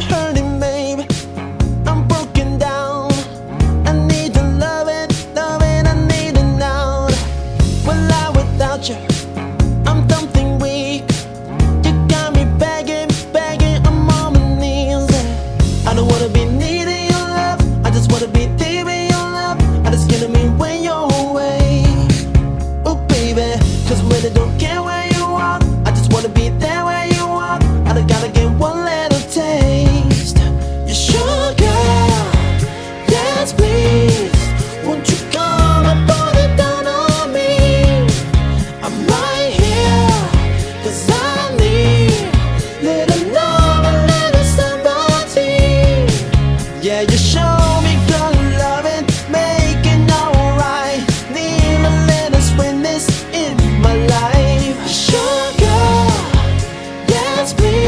I'm hurting. just please.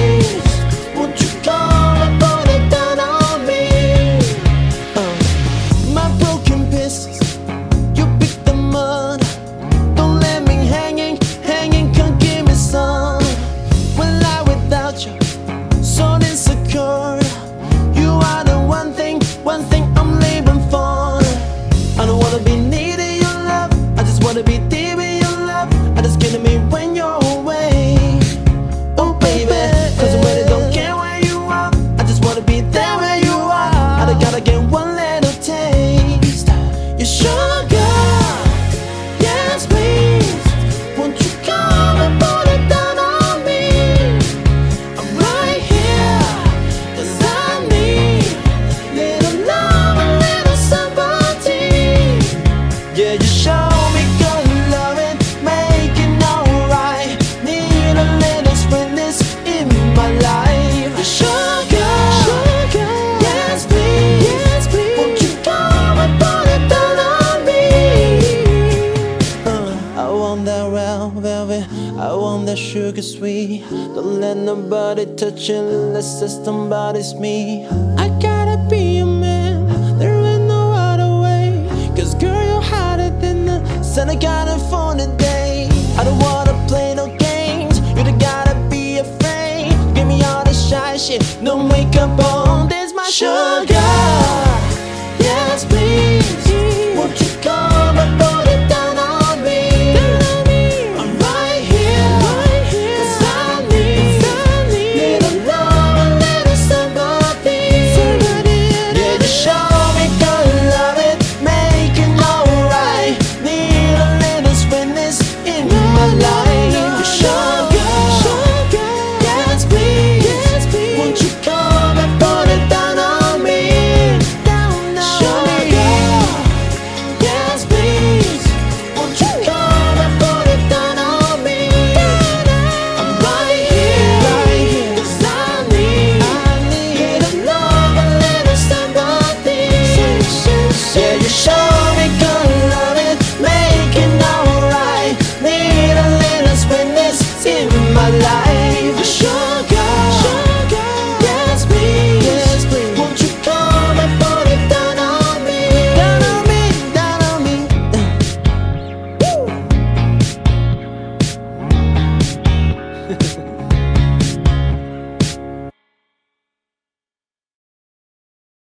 sweet. don't let nobody touch it unless it's somebody's me. I